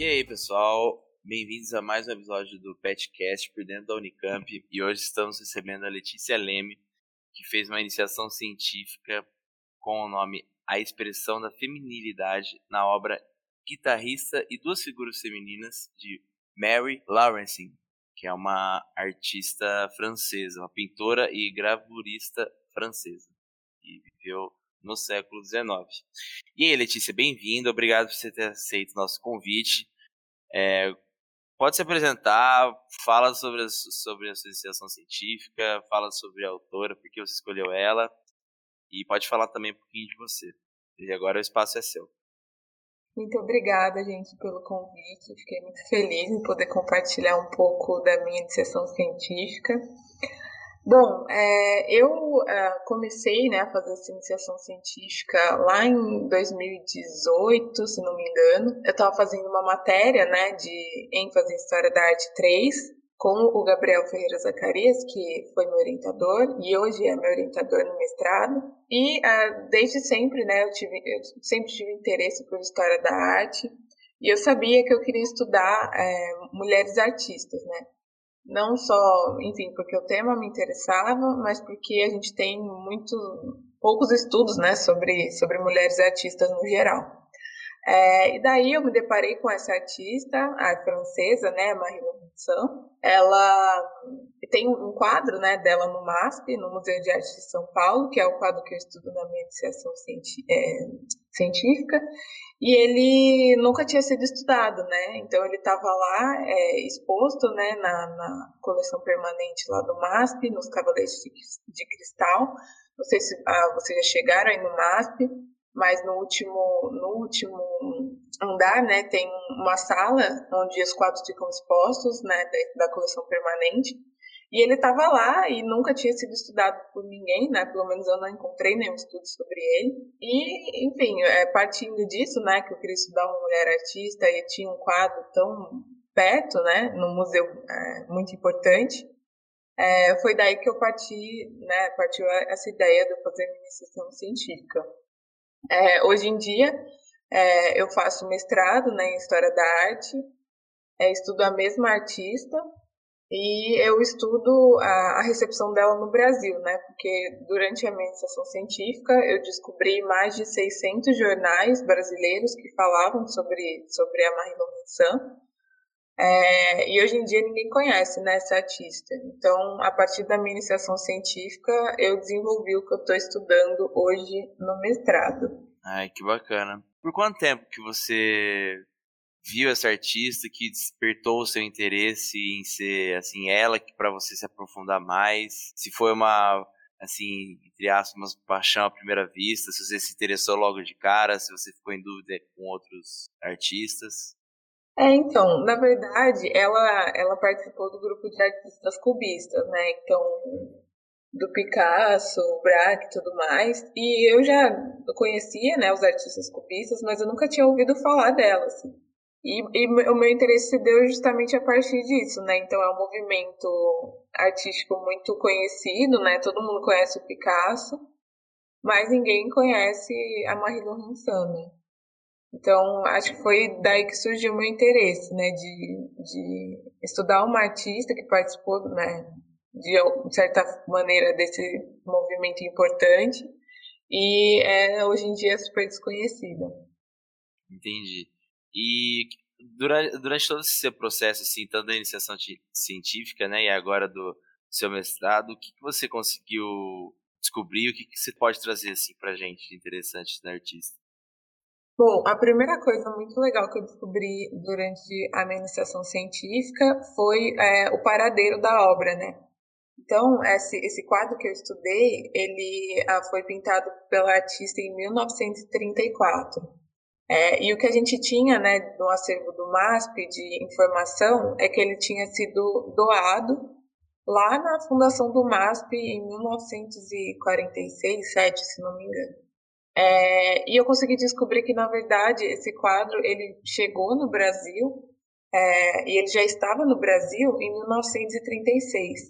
E aí, pessoal? Bem-vindos a mais um episódio do Petcast por dentro da Unicamp. E hoje estamos recebendo a Letícia Leme, que fez uma iniciação científica com o nome A Expressão da Feminilidade na obra Guitarrista e Duas Figuras Femininas de Mary Laurencin, que é uma artista francesa, uma pintora e gravurista francesa, e viveu no século XIX. E aí, Letícia, bem-vinda, obrigado por você ter aceito o nosso convite. É, pode se apresentar, fala sobre a, sobre a sua iniciação científica, fala sobre a autora, por que você escolheu ela, e pode falar também um pouquinho de você. E agora o espaço é seu. Muito obrigada, gente, pelo convite. Fiquei muito feliz em poder compartilhar um pouco da minha iniciação científica. Bom, é, eu é, comecei né, a fazer essa iniciação científica lá em 2018, se não me engano. Eu estava fazendo uma matéria né, de ênfase em História da Arte 3 com o Gabriel Ferreira Zacarias, que foi meu orientador e hoje é meu orientador no mestrado. E uh, desde sempre, né, eu, tive, eu sempre tive interesse por História da Arte e eu sabia que eu queria estudar é, mulheres artistas, né? Não só, enfim, porque o tema me interessava, mas porque a gente tem muito poucos estudos, né, sobre sobre mulheres artistas no geral. É, e daí eu me deparei com essa artista, a francesa, né, Marie Laurencin. Ela tem um quadro, né, dela no MASP, no Museu de Arte de São Paulo, que é o quadro que eu estudo na minha iniciação é, científica e ele nunca tinha sido estudado, né? Então ele estava lá é, exposto, né, na, na, coleção permanente lá do MASP, nos Cavaleiros de, de Cristal. Não sei se ah, vocês já chegaram aí no MASP, mas no último, no último andar, né, tem uma sala onde os quadros ficam expostos, né, da, da coleção permanente. E ele estava lá e nunca tinha sido estudado por ninguém, né? Pelo menos eu não encontrei nenhum estudo sobre ele. E, enfim, é, partindo disso, né, que eu queria estudar uma mulher artista e tinha um quadro tão perto, né, no museu é, muito importante, é, foi daí que eu parti, né, partiu essa ideia de eu fazer iniciação científica. É, hoje em dia, é, eu faço mestrado né, em História da Arte, é, estudo a mesma artista, e eu estudo a, a, recepção dela no Brasil, né? Porque durante a minha iniciação científica eu descobri mais de 600 jornais brasileiros que falavam sobre, sobre a Marie Laurencin. É, e hoje em dia ninguém conhece né, essa artista. Então, a partir da minha iniciação científica, eu desenvolvi o que eu estou estudando hoje no mestrado. Ai, que bacana. Por quanto tempo que você viu essa artista que despertou o seu interesse em ser assim ela que para você se aprofundar mais? Se foi uma assim entre aspas paixão à primeira vista? Se você se interessou logo de cara? Se você ficou em dúvida com outros artistas? É então na verdade ela ela participou do grupo de artistas cubistas né? Então do Picasso, Braque e tudo mais. E eu já conhecia, né, os artistas cubistas, mas eu nunca tinha ouvido falar dela, assim. E, e, o meu interesse se deu justamente a partir disso, né? Então é um movimento artístico muito conhecido, né? Todo mundo conhece o Picasso, mas ninguém conhece a Marie Laurencin, né? Então acho que foi daí que surgiu o meu interesse, né? De, de estudar uma artista que participou, né? De certa maneira desse movimento importante e é hoje em dia super desconhecida. Entendi. E durante, durante todo esse processo, assim, tanto da iniciação científica, né, e agora do seu mestrado, o que, que você conseguiu descobrir? O que, que você pode trazer, assim, pra gente de interessante na artista? Bom, a primeira coisa muito legal que eu descobri durante a minha iniciação científica foi é, o paradeiro da obra, né? Então, esse, esse quadro que eu estudei, ele ah, foi pintado pela artista em 1934. É, e o que a gente tinha né, no acervo do MASP de informação é que ele tinha sido doado lá na fundação do MASP em 1946, 7, se não me engano. É, e eu consegui descobrir que, na verdade, esse quadro ele chegou no Brasil é, e ele já estava no Brasil em 1936.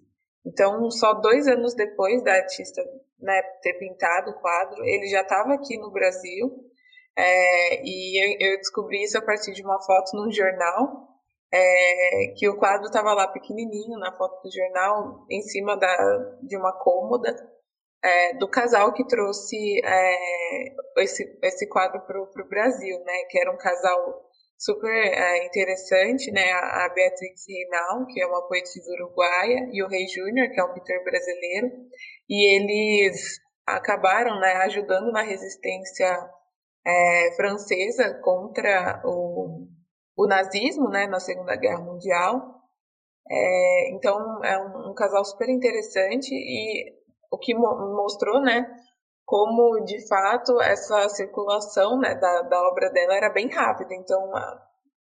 Então, só dois anos depois da artista né, ter pintado o quadro, ele já estava aqui no Brasil É, e eu, eu, descobri isso a partir de uma foto num jornal, é, que o quadro estava lá pequenininho na foto do jornal, em cima da, de uma cômoda, é, do casal que trouxe é, esse, esse quadro para o Brasil, né? Que era um casal super é, interessante, né? A, a Beatriz Reinal, que é uma poetisa uruguaia, e o Rei Júnior, que é um pintor brasileiro, e eles acabaram né, ajudando na resistência é, francesa contra o, o nazismo, né? Na Segunda Guerra Mundial. É, então é um, um casal super interessante e o que mostrou, né, como de fato essa circulação né, da, da obra dela era bem rápida. Então,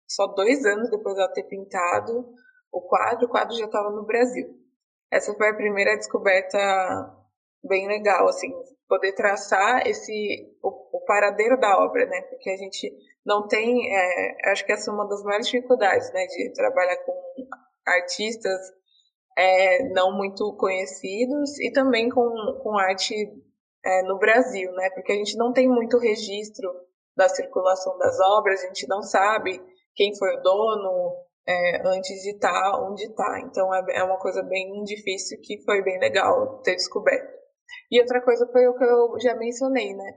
só dois anos depois de ela ter pintado o quadro, o quadro já estava no Brasil. Essa foi a primeira descoberta bem legal, assim, poder traçar esse o, o paradeiro da obra, né? Porque a gente não tem, é, acho que essa é uma das maiores dificuldades, né, de trabalhar com artistas é, não muito conhecidos e também com, com arte é, no Brasil, né? Porque a gente não tem muito registro da circulação das obras, a gente não sabe quem foi o dono é, antes de estar tá onde está. Então é, é uma coisa bem difícil que foi bem legal ter descoberto. E outra coisa foi o que eu já mencionei, né?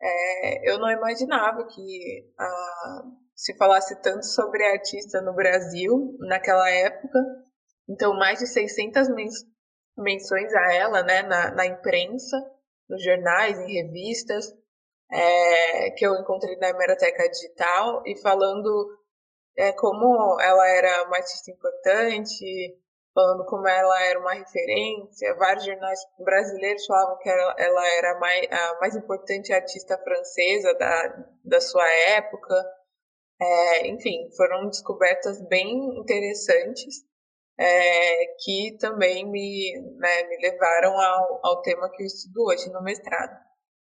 É, eu não imaginava que ah, se falasse tanto sobre artista no Brasil naquela época então, mais de 600 menções a ela né, na, na imprensa, nos jornais, em revistas, é, que eu encontrei na Hemeroteca Digital, e falando é, como ela era uma artista importante, falando como ela era uma referência. Vários jornais brasileiros falavam que ela, era a mais, a mais importante artista francesa da, da sua época. É, enfim, foram descobertas bem interessantes é, que também me, né, me levaram ao, ao tema que eu estudo hoje no mestrado.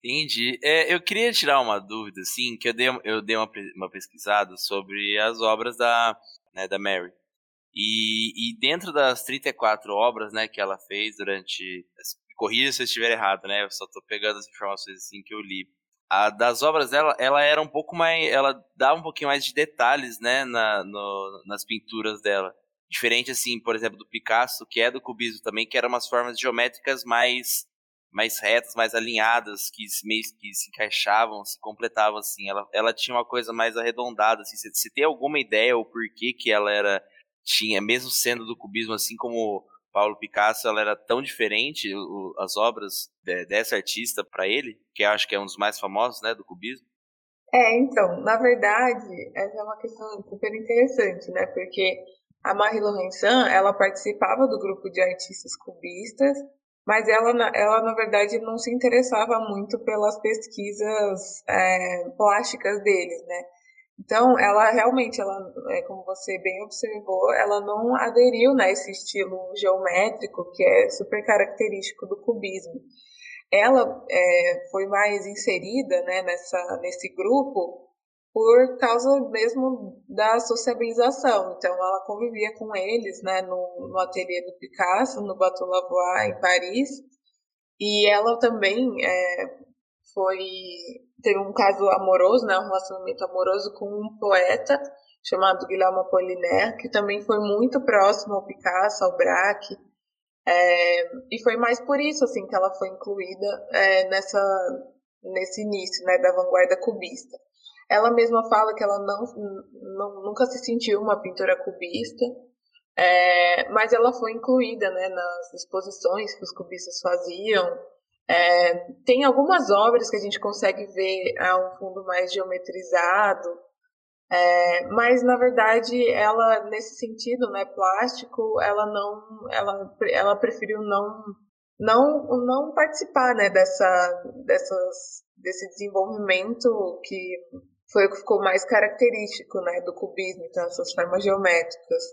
Entendi. É, eu queria tirar uma dúvida, assim, que eu dei, eu dei uma, uma pesquisada sobre as obras da, né, da Mary. E, e dentro das 34 obras né, que ela fez durante. Corrija se eu estiver errado, né? Eu só estou pegando as informações assim que eu li. A, das obras dela, ela era um pouco mais. Ela dá um pouquinho mais de detalhes, né, na, no, nas pinturas dela. Diferente, assim, por exemplo, do Picasso, que é do cubismo também, que eram umas formas geométricas mais mais retas, mais alinhadas, que meio que se encaixavam, se completavam, assim. Ela, ela tinha uma coisa mais arredondada, assim. Você, tem alguma ideia ou porquê que ela era... Tinha, mesmo sendo do cubismo, assim como Paulo Picasso, ela era tão diferente, o, as obras de, dessa artista para ele, que acho que é um dos mais famosos, né, do cubismo? É, então, na verdade, essa é uma questão super interessante, né, porque a Marie Laurencin, ela participava do grupo de artistas cubistas, mas ela, ela na verdade não se interessava muito pelas pesquisas é, plásticas deles, né? Então, ela realmente, ela, é, como você bem observou, ela não aderiu nesse né, estilo geométrico que é super característico do cubismo. Ela é, foi mais inserida né, nessa, nesse grupo por causa mesmo da sociabilização. Então, ela convivia com eles, né, no, no ateliê do Picasso, no Bateau Lavoie, em Paris. E ela também é, foi teve um caso amoroso, né, um relacionamento amoroso com um poeta chamado Guilherme Apollinaire, que também foi muito próximo ao Picasso, ao Braque. É, e foi mais por isso assim que ela foi incluída é, nessa nesse início, né, da vanguarda cubista. Ela mesma fala que ela não, não nunca se sentiu uma pintora cubista, é, mas ela foi incluída né, nas exposições que os cubistas faziam. É, tem algumas obras que a gente consegue ver a um fundo mais geometrizado, é, mas na verdade ela nesse sentido, né, plástico, ela não, ela, ela preferiu não não não participar, né, dessa dessas desse desenvolvimento que foi o que ficou mais característico né, do cubismo, então essas formas geométricas.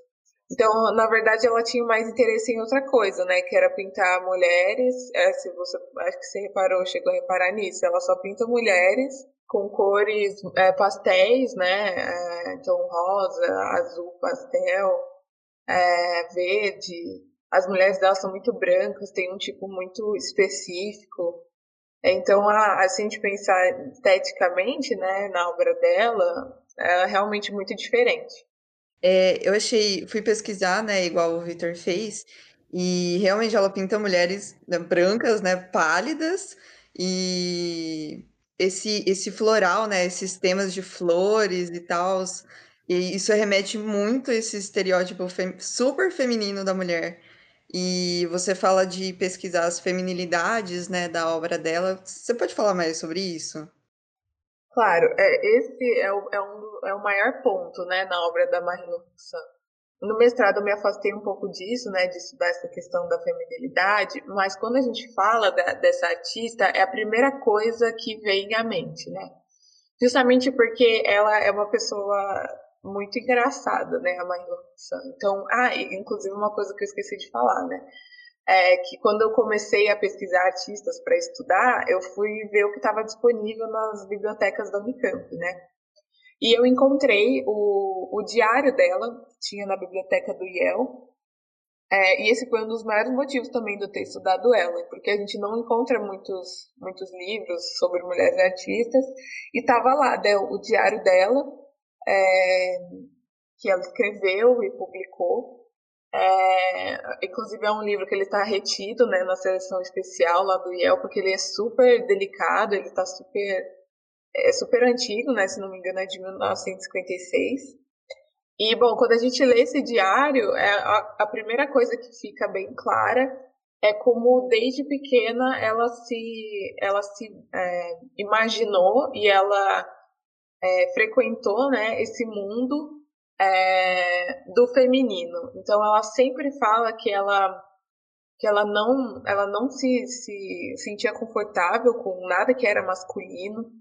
Então, na verdade, ela tinha mais interesse em outra coisa, né? Que era pintar mulheres. É, se você, acho que você reparou, chegou a reparar nisso. Ela só pinta mulheres com cores é, pastéis, né? É, então, rosa, azul, pastel, é, verde. As mulheres dela são muito brancas, tem um tipo muito específico. Então, a, a, se a gente pensar esteticamente, né, na obra dela, é realmente muito diferente. É, eu achei, fui pesquisar, né, igual o Victor fez, e realmente ela pinta mulheres né, brancas, né, pálidas, e esse, esse floral, né, esses temas de flores e tal, e isso remete muito a esse estereótipo fem super feminino da mulher. E você fala de pesquisar as feminilidades, né, da obra dela. Você pode falar mais sobre isso? Claro, é, esse é o, é, um, é o maior ponto, né, na obra da Marine Santos. No mestrado eu me afastei um pouco disso, né, de estudar essa questão da feminilidade, mas quando a gente fala da, dessa artista, é a primeira coisa que vem à mente, né? Justamente porque ela é uma pessoa muito engraçada, né, a Marina Então, ah, inclusive uma coisa que eu esqueci de falar, né? É que quando eu comecei a pesquisar artistas para estudar, eu fui ver o que estava disponível nas bibliotecas da Unicamp, né? E eu encontrei o, o diário dela, que tinha na biblioteca do Yale, é, e esse foi um dos maiores motivos também de eu ter estudado ela, porque a gente não encontra muitos, muitos livros sobre mulheres artistas, e estava lá né, o diário dela, é, que ela escreveu e publicou. É, inclusive é um livro que ele está retido né, na seleção especial lá do Yale, porque ele é super delicado, ele está super é super antigo, né? Se não me engano, é de 1956. E, bom, quando a gente lê esse diário, é a, a primeira coisa que fica bem clara é como desde pequena ela se, ela se é, imaginou e ela é, frequentou né, esse mundo é, do feminino. Então ela sempre fala que ela que ela não ela não se, se sentia confortável com nada que era masculino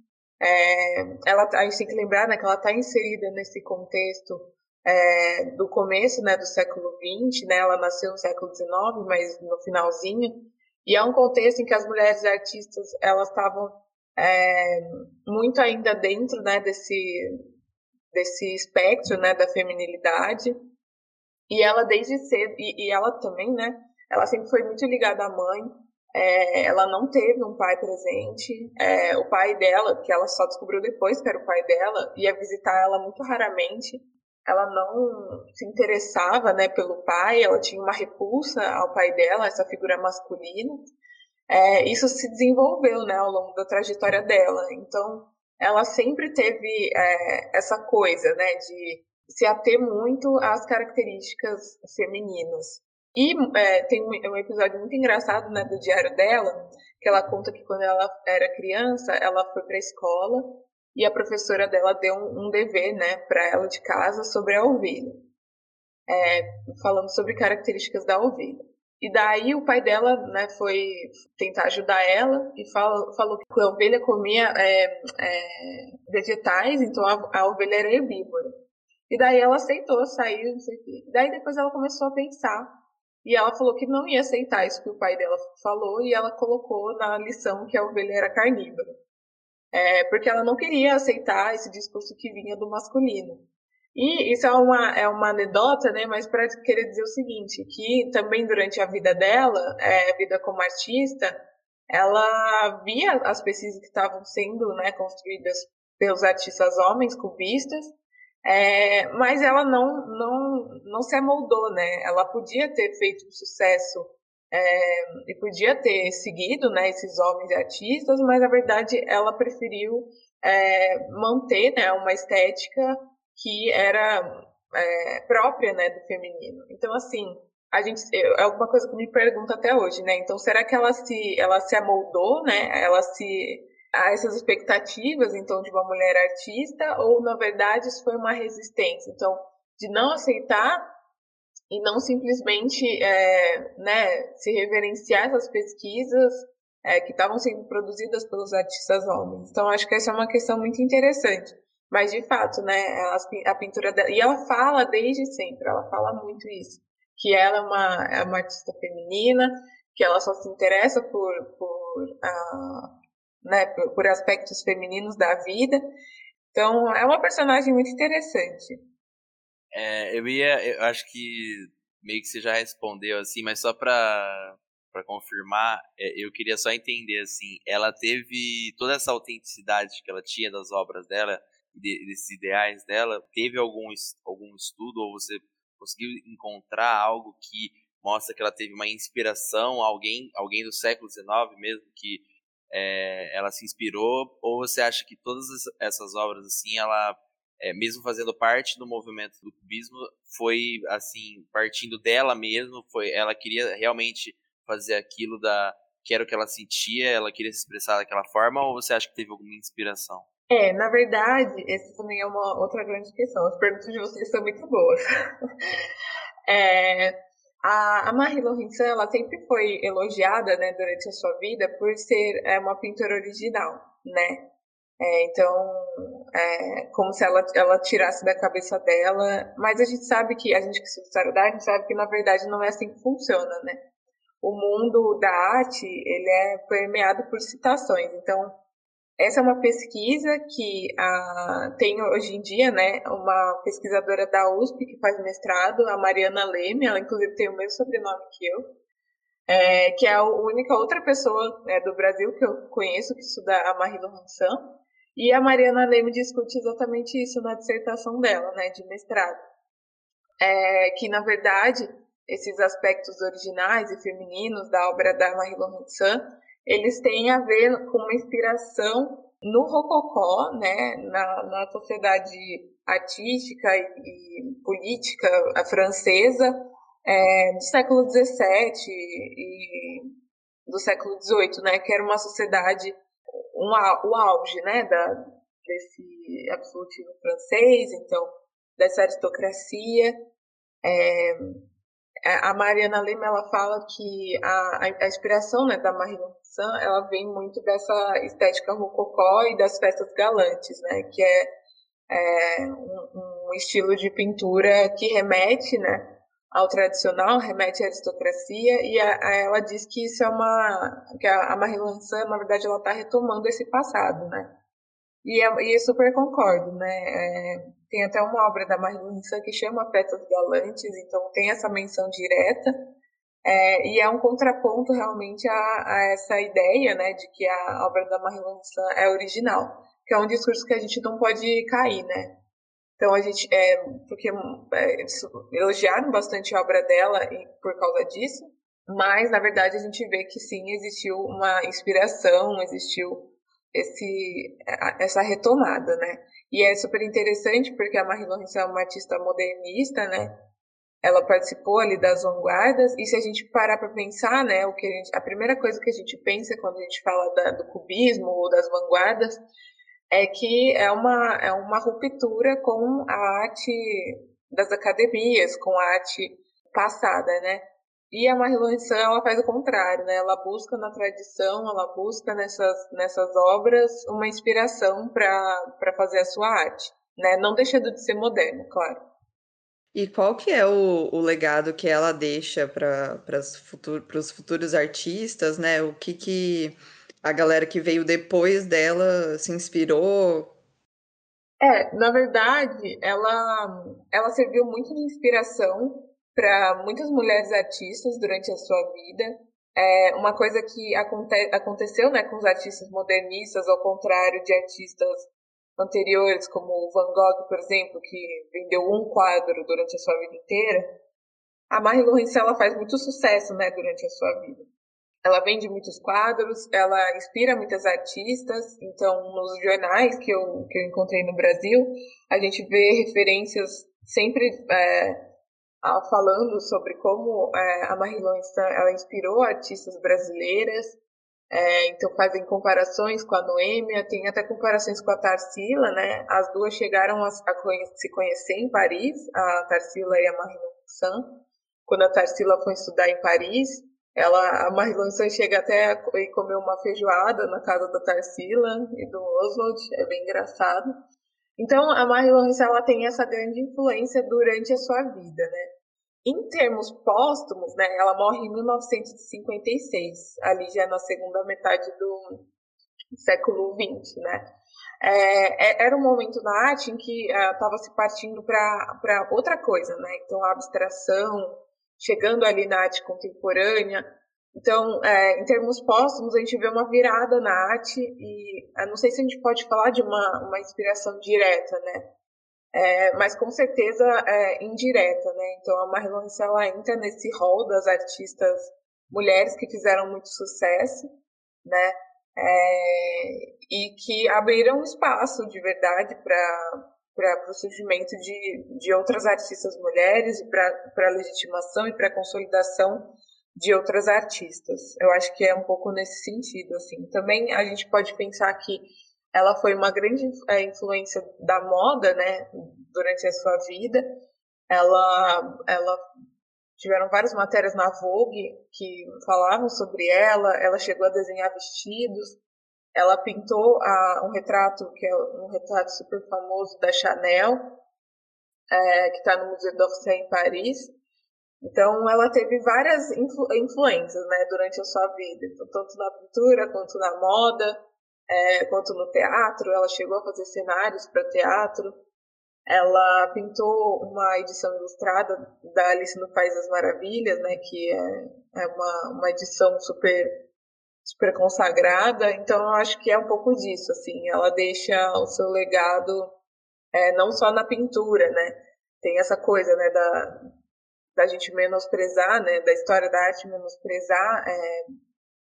é, ela, a gente tem que lembrar né, que ela está inserida nesse contexto é, do começo né, do século XX, né, ela nasceu no século XIX, mas no finalzinho, e é um contexto em que as mulheres artistas elas estavam é, muito ainda dentro né, desse, desse espectro né, da feminilidade, e ela desde cedo, e, e ela também, né, ela sempre foi muito ligada à mãe, é, ela não teve um pai presente. É, o pai dela, que ela só descobriu depois que era o pai dela, ia visitar ela muito raramente. Ela não se interessava né, pelo pai, ela tinha uma repulsa ao pai dela, essa figura masculina. É, isso se desenvolveu né, ao longo da trajetória dela. Então, ela sempre teve é, essa coisa né, de se ater muito às características femininas. E é, tem um, um, episódio muito engraçado né, do diário dela, que ela conta que quando ela era criança, ela foi para a escola e a professora dela deu um, um dever né, para ela de casa sobre a ovelha, é, falando sobre características da ovelha. E daí o pai dela né, foi tentar ajudar ela e falou, que a ovelha comia é, é, vegetais, então a, a ovelha era herbívora. E daí ela aceitou, saiu, não sei o quê. Daí depois ela começou a pensar e ela falou que não ia aceitar isso que o pai dela falou e ela colocou na lição que a ovelha era carnívora. É, porque ela não queria aceitar esse discurso que vinha do masculino. E isso é uma, é uma anedota, né, mas para querer dizer o seguinte, que também durante a vida dela, é, a vida como artista, ela via as pesquisas que estavam sendo né, construídas pelos artistas homens, cubistas, é, mas ela não, não, não se amoldou, né? Ela podia ter feito um sucesso é, e podia ter seguido né, esses homens artistas, mas na verdade ela preferiu é, manter né, uma estética que era é, própria né, do feminino. Então, assim, a gente é alguma coisa que me pergunta até hoje, né? Então, será que ela se, ela se amoldou, né? Ela se a essas expectativas, então, de uma mulher artista, ou na verdade isso foi uma resistência? Então, de não aceitar e não simplesmente é, né, se reverenciar essas pesquisas é, que estavam sendo produzidas pelos artistas homens. Então, acho que essa é uma questão muito interessante. Mas, de fato, né, a, pintura dela. E ela fala desde sempre, ela fala muito isso. Que ela é uma, é uma artista feminina, que ela só se interessa por, por uh, né, por, por aspectos femininos da vida. Então, é uma personagem muito interessante. É, eu ia, eu acho que meio que você já respondeu assim, mas só para para confirmar, é, eu queria só entender assim, ela teve toda essa autenticidade que ela tinha das obras dela, desses ideais dela, teve algum algum estudo ou você conseguiu encontrar algo que mostra que ela teve uma inspiração, alguém alguém do século XIX mesmo que é, ela se inspirou, ou você acha que todas essas obras assim, ela é, mesmo fazendo parte do movimento do cubismo, foi assim partindo dela mesmo, foi ela queria realmente fazer aquilo da que era o que ela sentia, ela queria se expressar daquela forma, ou você acha que teve alguma inspiração? É, na verdade, essa também é uma outra grande questão. As perguntas de vocês são muito boas. é, a, a Marie Laurencin, ela sempre foi elogiada, né, durante a sua vida por ser é, uma pintora original, né? É, então, é, como se ela, ela tirasse da cabeça dela. Mas a gente sabe que, a gente que história da arte, sabe que na verdade não é assim que funciona, né? O mundo da arte, ele é permeado por citações. Então, essa é uma pesquisa que a, tem hoje em dia, né, uma pesquisadora da USP que faz mestrado, a Mariana Leme, ela inclusive tem o mesmo sobrenome que eu, é, que é a única outra pessoa né, do Brasil que eu conheço que estuda a Marie Laurencin, e a Mariana Leme discute exatamente isso na dissertação dela, né, de mestrado. É, que, na verdade, esses aspectos originais e femininos da obra da Marie Laurencin, eles têm a ver com uma inspiração no rococó, né, na, na sociedade artística e, e política francesa é, do século XVII e do século XVIII, né, que era uma sociedade um, o auge né, da, desse absolutismo francês, então, dessa aristocracia. É, a Mariana Lima ela fala que a, a inspiração né, da Marie Laurencin ela vem muito dessa estética rococó e das festas galantes, né, que é, é um, um, estilo de pintura que remete né, ao tradicional, remete à aristocracia, e a, a ela diz que isso é uma. que a, a Marie na verdade, ela está retomando esse passado, né? E, é, e super concordo, né? É, tem até uma obra da Lançan que chama Festas Galantes, então tem essa menção direta, é, e é um contraponto realmente a, a, essa ideia, né, de que a obra da Marie Lançan é original, que é um discurso que a gente não pode cair, né? Então a gente, é, porque é, elogiaram bastante a obra dela por causa disso, mas na verdade a gente vê que sim existiu uma inspiração, existiu esse, essa retomada, né? E é super interessante porque a Marie Laurencin é uma artista modernista, né? Ela participou ali das vanguardas e se a gente parar para pensar, né, o que a, gente, a primeira coisa que a gente pensa quando a gente fala da, do cubismo ou das vanguardas é que é uma, é uma ruptura com a arte das academias, com a arte passada, né? E a Marie Laurencin, ela faz o contrário, né? Ela busca na tradição, ela busca nessas, nessas obras uma inspiração para fazer a sua arte, né? Não deixando de ser moderno, claro. E qual que é o, o legado que ela deixa para futur, os futuros artistas, né? O que que a galera que veio depois dela se inspirou? É, na verdade, ela, ela serviu muito de inspiração para muitas mulheres artistas durante a sua vida. É uma coisa que aconte, aconteceu né, com os artistas modernistas, ao contrário de artistas anteriores, como Van Gogh, por exemplo, que vendeu um quadro durante a sua vida inteira. A Marie Laurencin ela faz muito sucesso né, durante a sua vida. Ela vende muitos quadros, ela inspira muitas artistas. Então, nos jornais que eu, que eu encontrei no Brasil, a gente vê referências sempre é, falando sobre como é, a Marie Laurencin ela inspirou artistas brasileiras. É, então fazem comparações com a Noêmia, tem até comparações com a Tarsila, né? As duas chegaram a, a conhe se conhecer em Paris, a Tarsila e a Marie Laurencin. Quando a Tarsila foi estudar em Paris, ela, a Marilã chega até a comer uma feijoada na casa da Tarsila e do Oswald, é bem engraçado. Então, a Marilyn ela tem essa grande influência durante a sua vida, né? Em termos póstumos, né, ela morre em 1956, ali já na segunda metade do século XX, né? É, é, era um momento na arte em que estava uh, se partindo para outra coisa, né? Então, a abstração, chegando ali na arte contemporânea, Então, é, em termos póstumos, a gente vê uma virada na arte e não sei se a gente pode falar de uma, uma inspiração direta, né? É, mas com certeza é, indireta, né? Então a Marilyn ela entra nesse rol das artistas mulheres que fizeram muito sucesso, né? É, e que abriram espaço de verdade para o surgimento de, de outras artistas mulheres para a legitimação e para a consolidação de outras artistas. Eu acho que é um pouco nesse sentido, assim. Também a gente pode pensar que ela foi uma grande é, influência da moda, né, durante a sua vida. Ela, ela tiveram várias matérias na Vogue que falavam sobre ela. Ela chegou a desenhar vestidos. Ela pintou a, um retrato que é um retrato super famoso da Chanel, é, que está no Museu d'Orsay em Paris. Então, ela teve várias influ influências né, durante a sua vida, tanto na pintura quanto na moda é, quanto no teatro. Ela chegou a fazer cenários para teatro. Ela pintou uma edição ilustrada da Alice no País das Maravilhas, né, que é, é uma, uma edição super super consagrada. Então, eu acho que é um pouco disso, assim. Ela deixa o seu legado é, não só na pintura, né? Tem essa coisa, né, da, da gente menosprezar, né, da história da arte menosprezar é,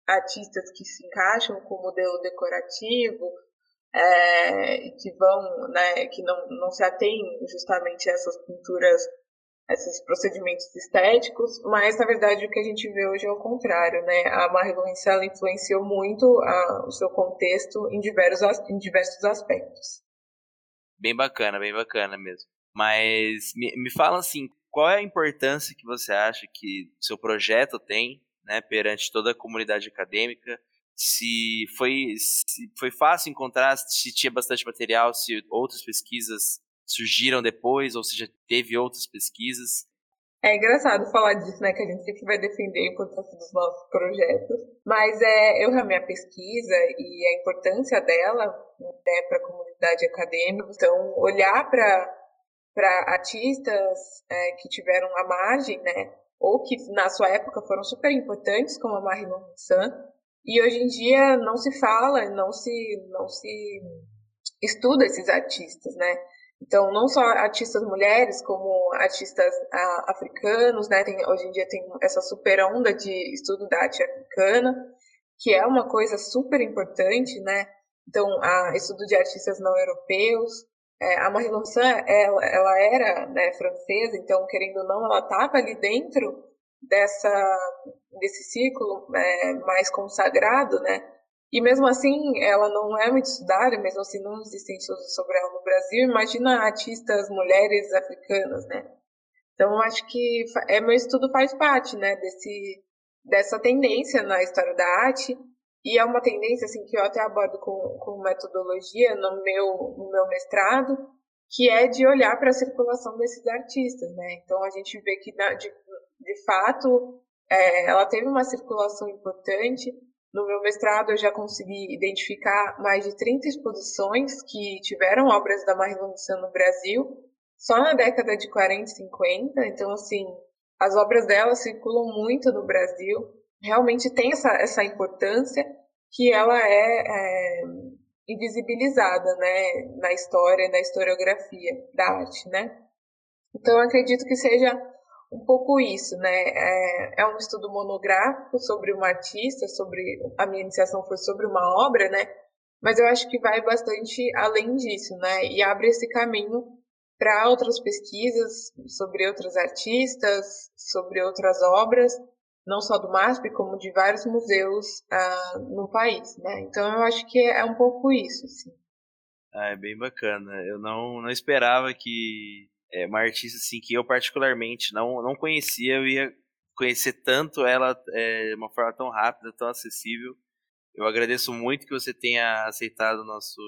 artistas que se encaixam com o modelo decorativo, é, que vão, né, que não, não se atém justamente a essas pinturas, esses procedimentos estéticos, mas na verdade o que a gente vê hoje é o contrário, né? A Marie influenciou muito a, o seu contexto em diversos, em diversos aspectos. Bem bacana, bem bacana mesmo. Mas me, me fala assim, qual é a importância que você acha que seu projeto tem né, perante toda a comunidade acadêmica, se foi, se foi fácil encontrar, se tinha bastante material, se outras pesquisas surgiram depois, ou seja, teve outras pesquisas. É engraçado falar disso, né? Que a gente sempre vai defender a importância dos nossos projetos. Mas é, eu amei a pesquisa e a importância dela né, para a comunidade acadêmica. Então, olhar para artistas é, que tiveram a margem, né? Ou que na sua época foram super importantes, como a Marie San, e hoje em dia não se fala, não se, não se estuda esses artistas, né? Então, não só artistas mulheres, como artistas ah, africanos, né? Tem, hoje em dia tem essa super onda de estudo da arte africana, que é uma coisa super importante, né? Então, a estudo de artistas não europeus, é, a Marie Lançan, ela, ela era né, francesa, então, querendo ou não, ela estava ali dentro dessa, desse círculo é, mais consagrado, né? E mesmo assim, ela não é muito estudada, mesmo assim não existem estudos sobre ela no Brasil. Imagina artistas mulheres africanas, né? Então, eu acho que é, meu estudo faz parte, né, desse, dessa tendência na história da arte e é uma tendência assim que eu até abordo com, com metodologia no meu, no meu mestrado, que é de olhar para a circulação desses artistas, né? Então a gente vê que de, de fato é, ela teve uma circulação importante. No meu mestrado eu já consegui identificar mais de 30 exposições que tiveram obras da Marie Lunciano no Brasil, só na década de 40 e 50. Então assim, as obras dela circulam muito no Brasil realmente tem essa, essa importância que ela é, é invisibilizada né, na história, na historiografia da arte, né? Então, acredito que seja um pouco isso, né? É, é, um estudo monográfico sobre uma artista, sobre a minha iniciação foi sobre uma obra, né? Mas eu acho que vai bastante além disso, né? E abre esse caminho para outras pesquisas sobre outros artistas, sobre outras obras, não só do MASP, como de vários museus uh, no país, né? Então eu acho que é um pouco isso, assim. Ah, é bem bacana. Eu não, não esperava que é, uma artista assim que eu particularmente não, não conhecia, eu ia conhecer tanto ela é, de uma forma tão rápida, tão acessível. Eu agradeço muito que você tenha aceitado o nosso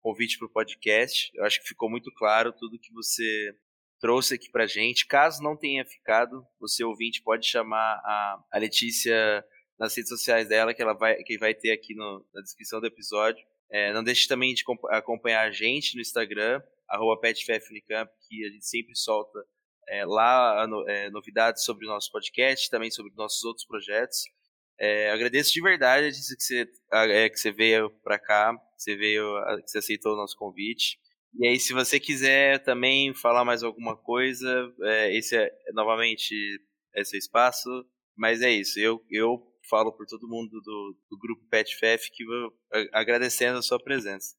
convite para o podcast. Eu acho que ficou muito claro tudo que você trouxe aqui pra gente. Caso não tenha ficado, você ouvinte pode chamar a, a Letícia nas redes sociais dela, que ela vai, que vai ter aqui no, na descrição do episódio. É, não deixe também de acompanhar a gente no Instagram, arroba PetFFunicamp, que a gente sempre solta é, lá é, novidades sobre o nosso podcast, também sobre nossos outros projetos. É, agradeço de verdade que você, é, que você veio para cá, que você veio, que você aceitou o nosso convite. E aí, se você quiser também falar mais alguma coisa, é, esse é novamente é seu espaço. Mas é isso, eu, eu falo por todo mundo do, do grupo PetFF que agradecendo a sua presença.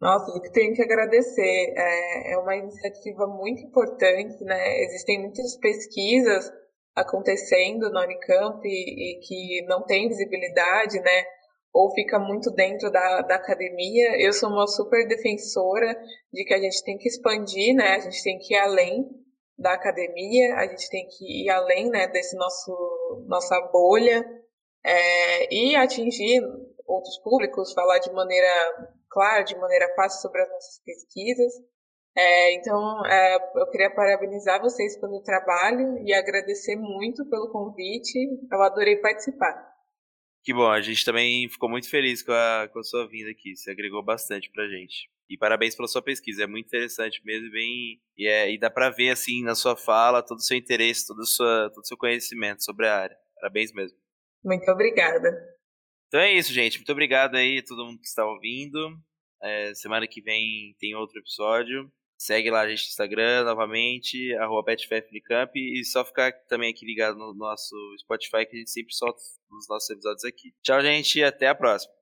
Nossa, eu tenho que agradecer. É, é uma iniciativa muito importante, né? Existem muitas pesquisas acontecendo na Unicamp e, e que não tem visibilidade, né? Ou fica muito dentro da, da academia. Eu sou uma super defensora de que a gente tem que expandir, né? A gente tem que ir além da academia, a gente tem que ir além, né? Desse nosso nossa bolha é, e atingir outros públicos, falar de maneira clara, de maneira fácil sobre as nossas pesquisas. É, então, é, eu queria parabenizar vocês pelo trabalho e agradecer muito pelo convite. Eu adorei participar. Que bom, a gente também ficou muito feliz com a, com a sua vinda aqui. Você agregou bastante pra gente. E parabéns pela sua pesquisa, é muito interessante mesmo, bem, e, é, e dá pra ver assim na sua fala todo o seu interesse, todo o, sua, todo o seu conhecimento sobre a área. Parabéns mesmo. Muito obrigada. Então é isso, gente. Muito obrigado aí a todo mundo que está ouvindo. É, semana que vem tem outro episódio. Segue lá a gente no Instagram novamente, arroba e só ficar também aqui ligado no nosso Spotify que a gente sempre solta os nossos episódios aqui. Tchau, gente, e até a próxima.